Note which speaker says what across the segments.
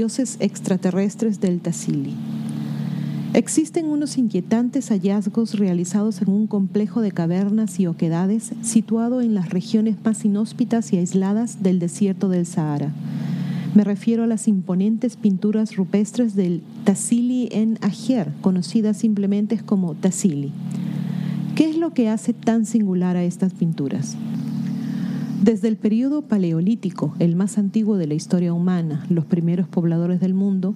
Speaker 1: dioses extraterrestres del Tassili. Existen unos inquietantes hallazgos realizados en un complejo de cavernas y oquedades situado en las regiones más inhóspitas y aisladas del desierto del Sahara. Me refiero a las imponentes pinturas rupestres del Tassili en Ajer, conocidas simplemente como Tassili. ¿Qué es lo que hace tan singular a estas pinturas? Desde el periodo paleolítico, el más antiguo de la historia humana, los primeros pobladores del mundo,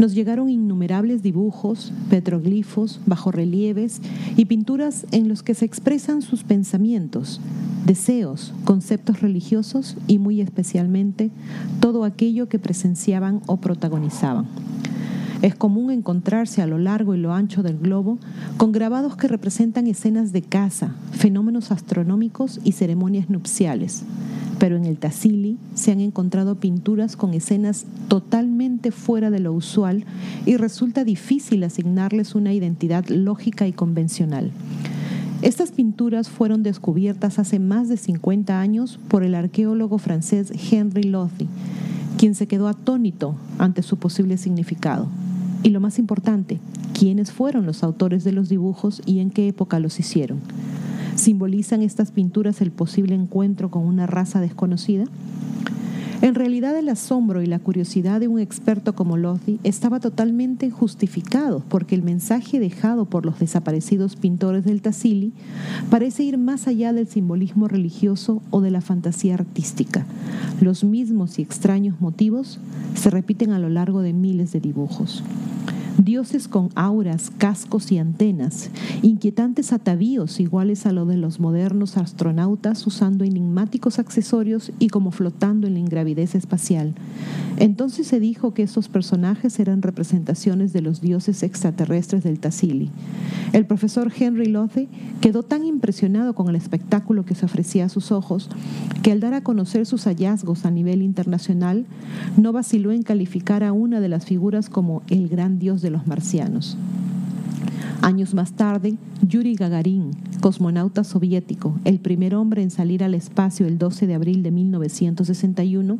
Speaker 1: nos llegaron innumerables dibujos, petroglifos, bajorrelieves y pinturas en los que se expresan sus pensamientos, deseos, conceptos religiosos y muy especialmente todo aquello que presenciaban o protagonizaban. Es común encontrarse a lo largo y lo ancho del globo con grabados que representan escenas de caza, fenómenos astronómicos y ceremonias nupciales. Pero en el Tassili se han encontrado pinturas con escenas totalmente fuera de lo usual y resulta difícil asignarles una identidad lógica y convencional. Estas pinturas fueron descubiertas hace más de 50 años por el arqueólogo francés Henry Lothy, quien se quedó atónito ante su posible significado. Y lo más importante, quiénes fueron los autores de los dibujos y en qué época los hicieron. ¿Simbolizan estas pinturas el posible encuentro con una raza desconocida? En realidad el asombro y la curiosidad de un experto como Lothy estaba totalmente justificado porque el mensaje dejado por los desaparecidos pintores del Tassili parece ir más allá del simbolismo religioso o de la fantasía artística. Los mismos y extraños motivos se repiten a lo largo de miles de dibujos dioses con auras, cascos y antenas, inquietantes atavíos iguales a lo de los modernos astronautas usando enigmáticos accesorios y como flotando en la ingravidez espacial. Entonces se dijo que esos personajes eran representaciones de los dioses extraterrestres del Tassili. El profesor Henry Lothe quedó tan impresionado con el espectáculo que se ofrecía a sus ojos que al dar a conocer sus hallazgos a nivel internacional no vaciló en calificar a una de las figuras como el gran dios de los marcianos. Años más tarde, Yuri Gagarin, cosmonauta soviético, el primer hombre en salir al espacio el 12 de abril de 1961,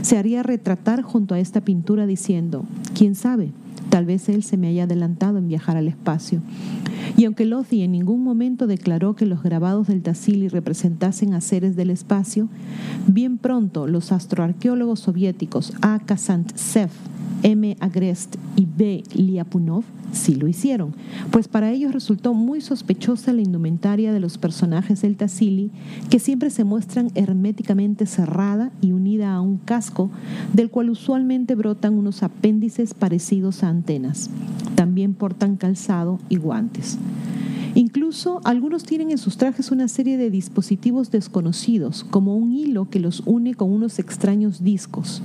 Speaker 1: se haría retratar junto a esta pintura diciendo, ¿quién sabe? Tal vez él se me haya adelantado en viajar al espacio. Y aunque Lothy en ningún momento declaró que los grabados del Tassili representasen a seres del espacio, bien pronto los astroarqueólogos soviéticos A. Kazantsev M. Agrest y B. Liapunov sí lo hicieron, pues para ellos resultó muy sospechosa la indumentaria de los personajes del Tassili, que siempre se muestran herméticamente cerrada y unida a un casco, del cual usualmente brotan unos apéndices parecidos a antenas. También portan calzado y guantes. Incluso algunos tienen en sus trajes una serie de dispositivos desconocidos, como un hilo que los une con unos extraños discos.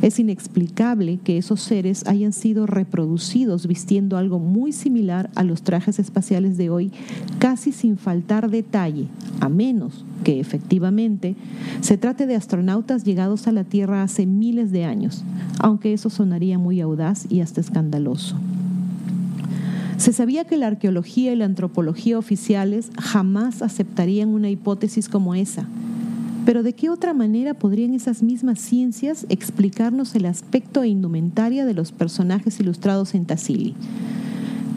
Speaker 1: Es inexplicable que esos seres hayan sido reproducidos vistiendo algo muy similar a los trajes espaciales de hoy, casi sin faltar detalle, a menos que efectivamente se trate de astronautas llegados a la Tierra hace miles de años, aunque eso sonaría muy audaz y hasta escandaloso. Se sabía que la arqueología y la antropología oficiales jamás aceptarían una hipótesis como esa. Pero ¿de qué otra manera podrían esas mismas ciencias explicarnos el aspecto e indumentaria de los personajes ilustrados en Tassili?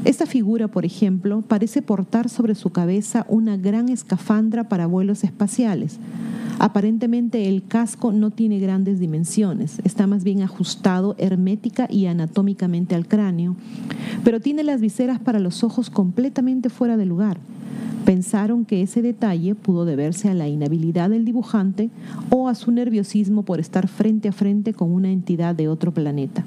Speaker 1: Esta figura, por ejemplo, parece portar sobre su cabeza una gran escafandra para vuelos espaciales, Aparentemente el casco no tiene grandes dimensiones, está más bien ajustado hermética y anatómicamente al cráneo, pero tiene las viseras para los ojos completamente fuera de lugar. Pensaron que ese detalle pudo deberse a la inhabilidad del dibujante o a su nerviosismo por estar frente a frente con una entidad de otro planeta.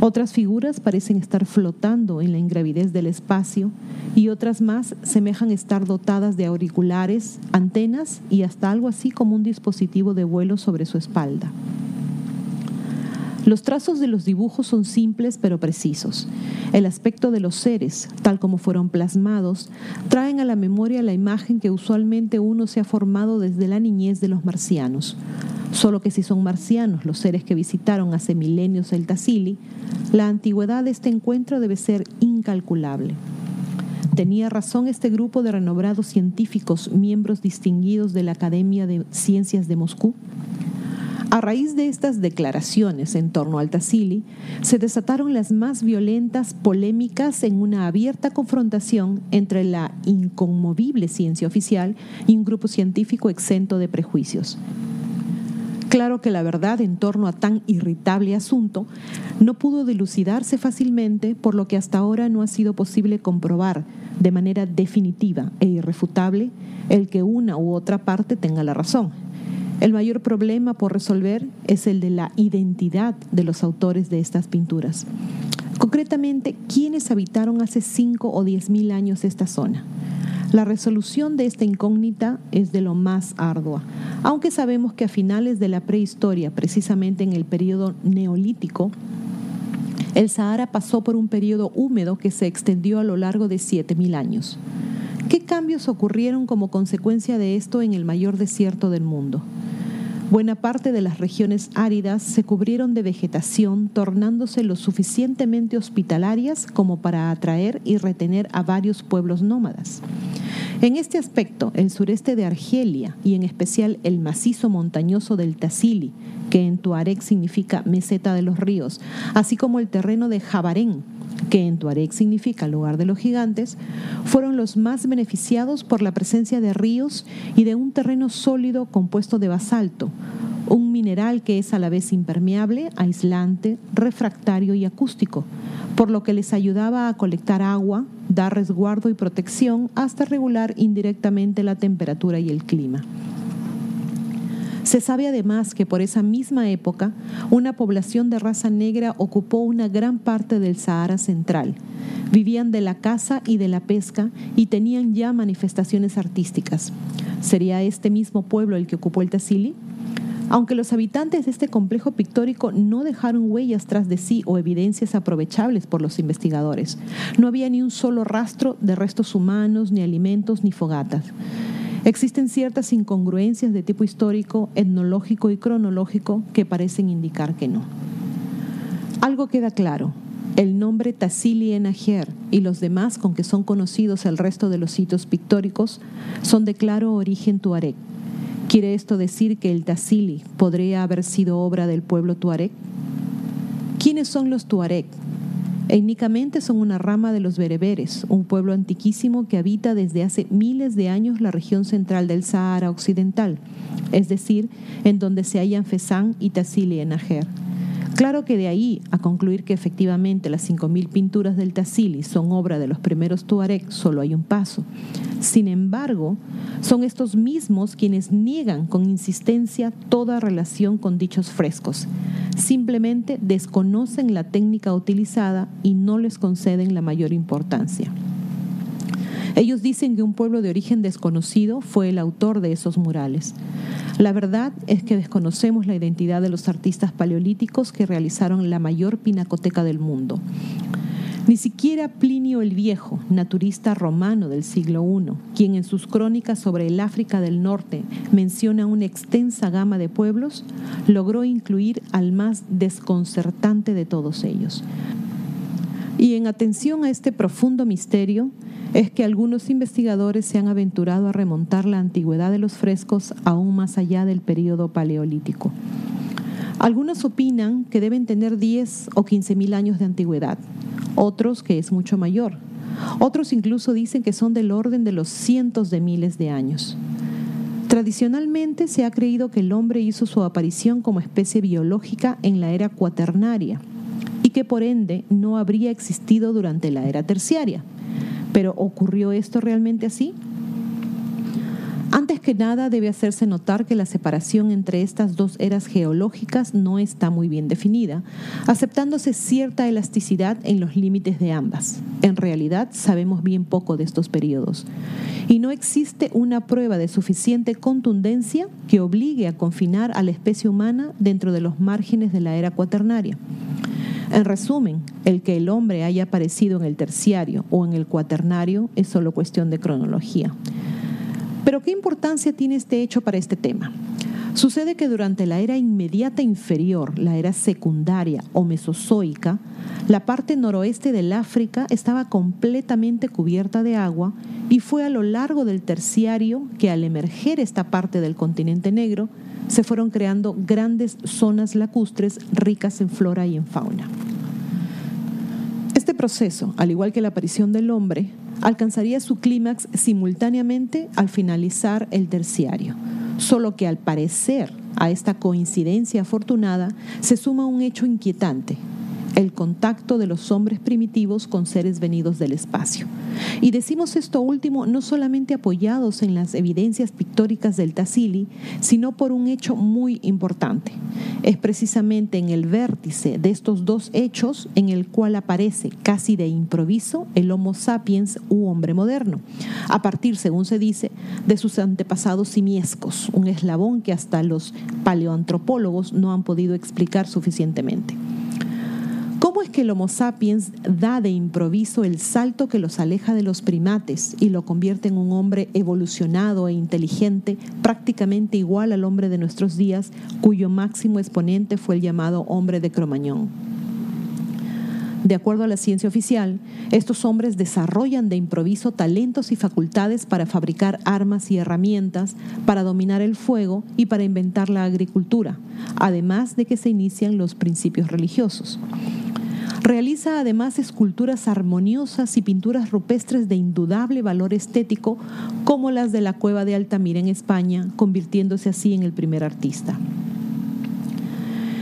Speaker 1: Otras figuras parecen estar flotando en la ingravidez del espacio y otras más semejan estar dotadas de auriculares, antenas y hasta algo así como un dispositivo de vuelo sobre su espalda. Los trazos de los dibujos son simples pero precisos. El aspecto de los seres, tal como fueron plasmados, traen a la memoria la imagen que usualmente uno se ha formado desde la niñez de los marcianos. Solo que si son marcianos los seres que visitaron hace milenios el Tassili, la antigüedad de este encuentro debe ser incalculable. Tenía razón este grupo de renombrados científicos, miembros distinguidos de la Academia de Ciencias de Moscú. A raíz de estas declaraciones en torno al Tassili, se desataron las más violentas polémicas en una abierta confrontación entre la inconmovible ciencia oficial y un grupo científico exento de prejuicios. Claro que la verdad en torno a tan irritable asunto no pudo dilucidarse fácilmente, por lo que hasta ahora no ha sido posible comprobar de manera definitiva e irrefutable el que una u otra parte tenga la razón. El mayor problema por resolver es el de la identidad de los autores de estas pinturas. Concretamente, ¿quiénes habitaron hace 5 o 10 mil años esta zona? La resolución de esta incógnita es de lo más ardua, aunque sabemos que a finales de la prehistoria, precisamente en el periodo neolítico, el Sahara pasó por un periodo húmedo que se extendió a lo largo de 7.000 años. ¿Qué cambios ocurrieron como consecuencia de esto en el mayor desierto del mundo? Buena parte de las regiones áridas se cubrieron de vegetación, tornándose lo suficientemente hospitalarias como para atraer y retener a varios pueblos nómadas. En este aspecto, el sureste de Argelia y en especial el macizo montañoso del Tassili, que en Tuareg significa meseta de los ríos, así como el terreno de Jabarén, que en Tuareg significa lugar de los gigantes, fueron los más beneficiados por la presencia de ríos y de un terreno sólido compuesto de basalto, un mineral que es a la vez impermeable, aislante, refractario y acústico, por lo que les ayudaba a colectar agua, dar resguardo y protección hasta regular indirectamente la temperatura y el clima. Se sabe además que por esa misma época una población de raza negra ocupó una gran parte del Sahara central. Vivían de la caza y de la pesca y tenían ya manifestaciones artísticas. ¿Sería este mismo pueblo el que ocupó el Tassili? Aunque los habitantes de este complejo pictórico no dejaron huellas tras de sí o evidencias aprovechables por los investigadores, no había ni un solo rastro de restos humanos, ni alimentos, ni fogatas. Existen ciertas incongruencias de tipo histórico, etnológico y cronológico que parecen indicar que no. Algo queda claro. El nombre Tassili Enajer y los demás con que son conocidos el resto de los sitios pictóricos son de claro origen tuareg. ¿Quiere esto decir que el Tassili podría haber sido obra del pueblo tuareg? ¿Quiénes son los tuareg? Étnicamente son una rama de los bereberes, un pueblo antiquísimo que habita desde hace miles de años la región central del Sahara Occidental, es decir, en donde se hallan Fezzan y Tassili en Ajer. Claro que de ahí a concluir que efectivamente las 5.000 pinturas del Tassili son obra de los primeros Tuareg solo hay un paso. Sin embargo, son estos mismos quienes niegan con insistencia toda relación con dichos frescos. Simplemente desconocen la técnica utilizada y no les conceden la mayor importancia. Ellos dicen que un pueblo de origen desconocido fue el autor de esos murales. La verdad es que desconocemos la identidad de los artistas paleolíticos que realizaron la mayor pinacoteca del mundo. Ni siquiera Plinio el Viejo, naturista romano del siglo I, quien en sus crónicas sobre el África del Norte menciona una extensa gama de pueblos, logró incluir al más desconcertante de todos ellos. Y en atención a este profundo misterio, es que algunos investigadores se han aventurado a remontar la antigüedad de los frescos aún más allá del periodo paleolítico. Algunos opinan que deben tener 10 o 15 mil años de antigüedad, otros que es mucho mayor. Otros incluso dicen que son del orden de los cientos de miles de años. Tradicionalmente se ha creído que el hombre hizo su aparición como especie biológica en la era cuaternaria y que por ende no habría existido durante la era terciaria. Pero ¿ocurrió esto realmente así? Antes que nada debe hacerse notar que la separación entre estas dos eras geológicas no está muy bien definida, aceptándose cierta elasticidad en los límites de ambas. En realidad sabemos bien poco de estos periodos y no existe una prueba de suficiente contundencia que obligue a confinar a la especie humana dentro de los márgenes de la era cuaternaria. En resumen, el que el hombre haya aparecido en el terciario o en el cuaternario es solo cuestión de cronología. Pero ¿qué importancia tiene este hecho para este tema? Sucede que durante la era inmediata inferior, la era secundaria o mesozoica, la parte noroeste del África estaba completamente cubierta de agua y fue a lo largo del terciario que al emerger esta parte del continente negro se fueron creando grandes zonas lacustres ricas en flora y en fauna. Este proceso, al igual que la aparición del hombre, alcanzaría su clímax simultáneamente al finalizar el terciario, solo que al parecer a esta coincidencia afortunada se suma un hecho inquietante, el contacto de los hombres primitivos con seres venidos del espacio. Y decimos esto último no solamente apoyados en las evidencias pictóricas del Tassili, sino por un hecho muy importante. Es precisamente en el vértice de estos dos hechos en el cual aparece casi de improviso el Homo sapiens u hombre moderno, a partir, según se dice, de sus antepasados simiescos, un eslabón que hasta los paleoantropólogos no han podido explicar suficientemente. ¿Cómo es que el Homo sapiens da de improviso el salto que los aleja de los primates y lo convierte en un hombre evolucionado e inteligente, prácticamente igual al hombre de nuestros días, cuyo máximo exponente fue el llamado hombre de Cromañón? De acuerdo a la ciencia oficial, estos hombres desarrollan de improviso talentos y facultades para fabricar armas y herramientas, para dominar el fuego y para inventar la agricultura, además de que se inician los principios religiosos. Realiza además esculturas armoniosas y pinturas rupestres de indudable valor estético, como las de la cueva de Altamira en España, convirtiéndose así en el primer artista.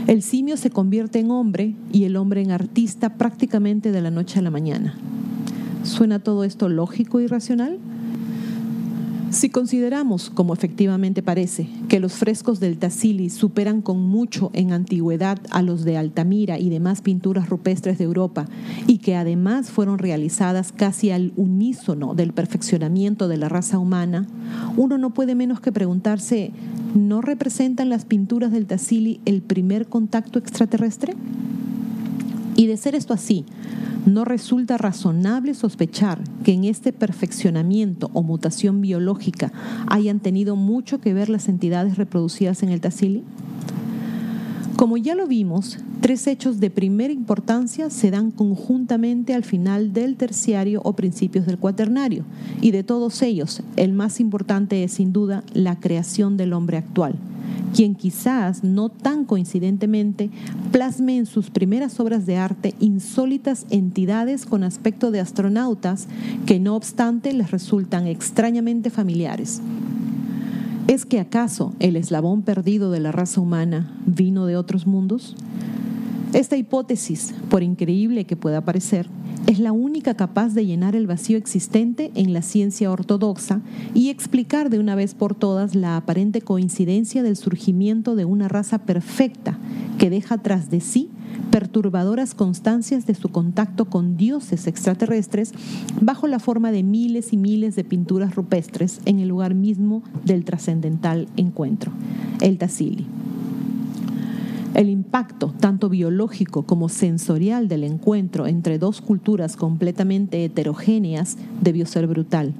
Speaker 1: El simio se convierte en hombre y el hombre en artista prácticamente de la noche a la mañana. ¿Suena todo esto lógico y racional? Si consideramos, como efectivamente parece, que los frescos del Tassili superan con mucho en antigüedad a los de Altamira y demás pinturas rupestres de Europa, y que además fueron realizadas casi al unísono del perfeccionamiento de la raza humana, uno no puede menos que preguntarse, ¿no representan las pinturas del Tassili el primer contacto extraterrestre? Y de ser esto así, no resulta razonable sospechar que en este perfeccionamiento o mutación biológica hayan tenido mucho que ver las entidades reproducidas en el Tassili. Como ya lo vimos, tres hechos de primera importancia se dan conjuntamente al final del terciario o principios del cuaternario, y de todos ellos, el más importante es sin duda la creación del hombre actual quien quizás no tan coincidentemente plasme en sus primeras obras de arte insólitas entidades con aspecto de astronautas que no obstante les resultan extrañamente familiares. ¿Es que acaso el eslabón perdido de la raza humana vino de otros mundos? Esta hipótesis, por increíble que pueda parecer, es la única capaz de llenar el vacío existente en la ciencia ortodoxa y explicar de una vez por todas la aparente coincidencia del surgimiento de una raza perfecta que deja tras de sí perturbadoras constancias de su contacto con dioses extraterrestres bajo la forma de miles y miles de pinturas rupestres en el lugar mismo del trascendental encuentro, el Tassili. El impacto, tanto biológico como sensorial del encuentro entre dos culturas completamente heterogéneas debió ser brutal,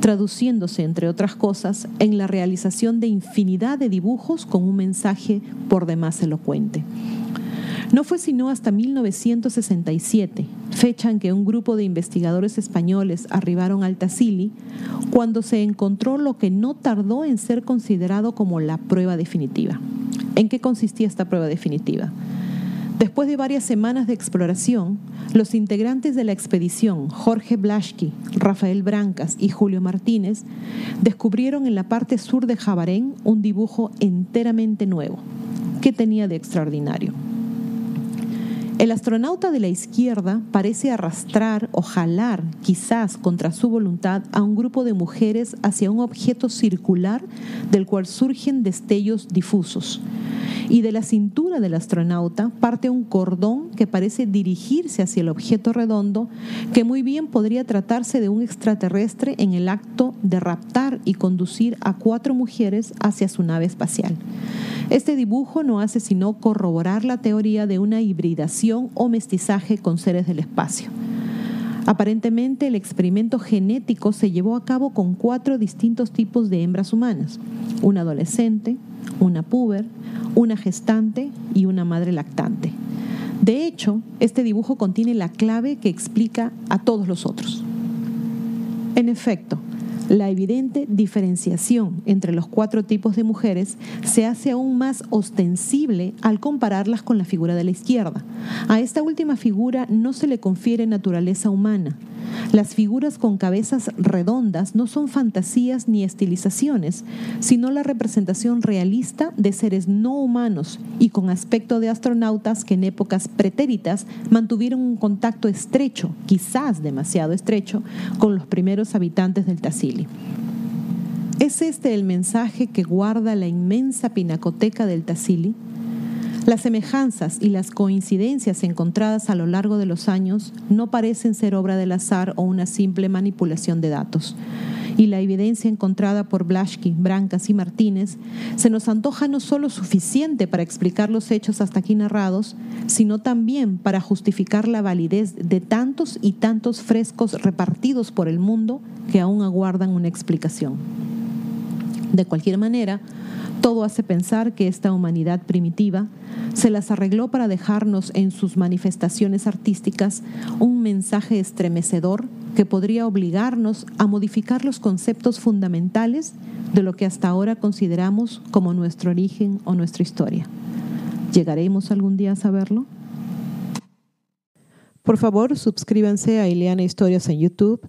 Speaker 1: traduciéndose, entre otras cosas, en la realización de infinidad de dibujos con un mensaje por demás elocuente. No fue sino hasta 1967, fecha en que un grupo de investigadores españoles arribaron al Tassili, cuando se encontró lo que no tardó en ser considerado como la prueba definitiva. ¿En qué consistía esta prueba definitiva? Después de varias semanas de exploración, los integrantes de la expedición, Jorge Blaschke, Rafael Brancas y Julio Martínez, descubrieron en la parte sur de Jabarén un dibujo enteramente nuevo. ¿Qué tenía de extraordinario? El astronauta de la izquierda parece arrastrar o jalar, quizás contra su voluntad, a un grupo de mujeres hacia un objeto circular del cual surgen destellos difusos y de la cintura del astronauta parte un cordón que parece dirigirse hacia el objeto redondo, que muy bien podría tratarse de un extraterrestre en el acto de raptar y conducir a cuatro mujeres hacia su nave espacial. Este dibujo no hace sino corroborar la teoría de una hibridación o mestizaje con seres del espacio. Aparentemente el experimento genético se llevó a cabo con cuatro distintos tipos de hembras humanas, una adolescente, una puber, una gestante y una madre lactante. De hecho, este dibujo contiene la clave que explica a todos los otros. En efecto, La evidente diferenciación entre los cuatro tipos de mujeres se hace aún más ostensible al compararlas con la figura de la izquierda. A esta última figura no se le confiere naturaleza humana. Las figuras con cabezas redondas no son fantasías ni estilizaciones, sino la representación realista de seres no humanos y con aspecto de astronautas que en épocas pretéritas mantuvieron un contacto estrecho, quizás demasiado estrecho, con los primeros habitantes del Tassili. ¿Es este el mensaje que guarda la inmensa pinacoteca del Tassili? Las semejanzas y las coincidencias encontradas a lo largo de los años no parecen ser obra del azar o una simple manipulación de datos. Y la evidencia encontrada por Blaschke, Brancas y Martínez se nos antoja no solo suficiente para explicar los hechos hasta aquí narrados, sino también para justificar la validez de tantos y tantos frescos repartidos por el mundo que aún aguardan una explicación. De cualquier manera, todo hace pensar que esta humanidad primitiva se las arregló para dejarnos en sus manifestaciones artísticas un mensaje estremecedor que podría obligarnos a modificar los conceptos fundamentales de lo que hasta ahora consideramos como nuestro origen o nuestra historia. ¿Llegaremos algún día a saberlo? Por favor, suscríbanse a Ileana Historias en YouTube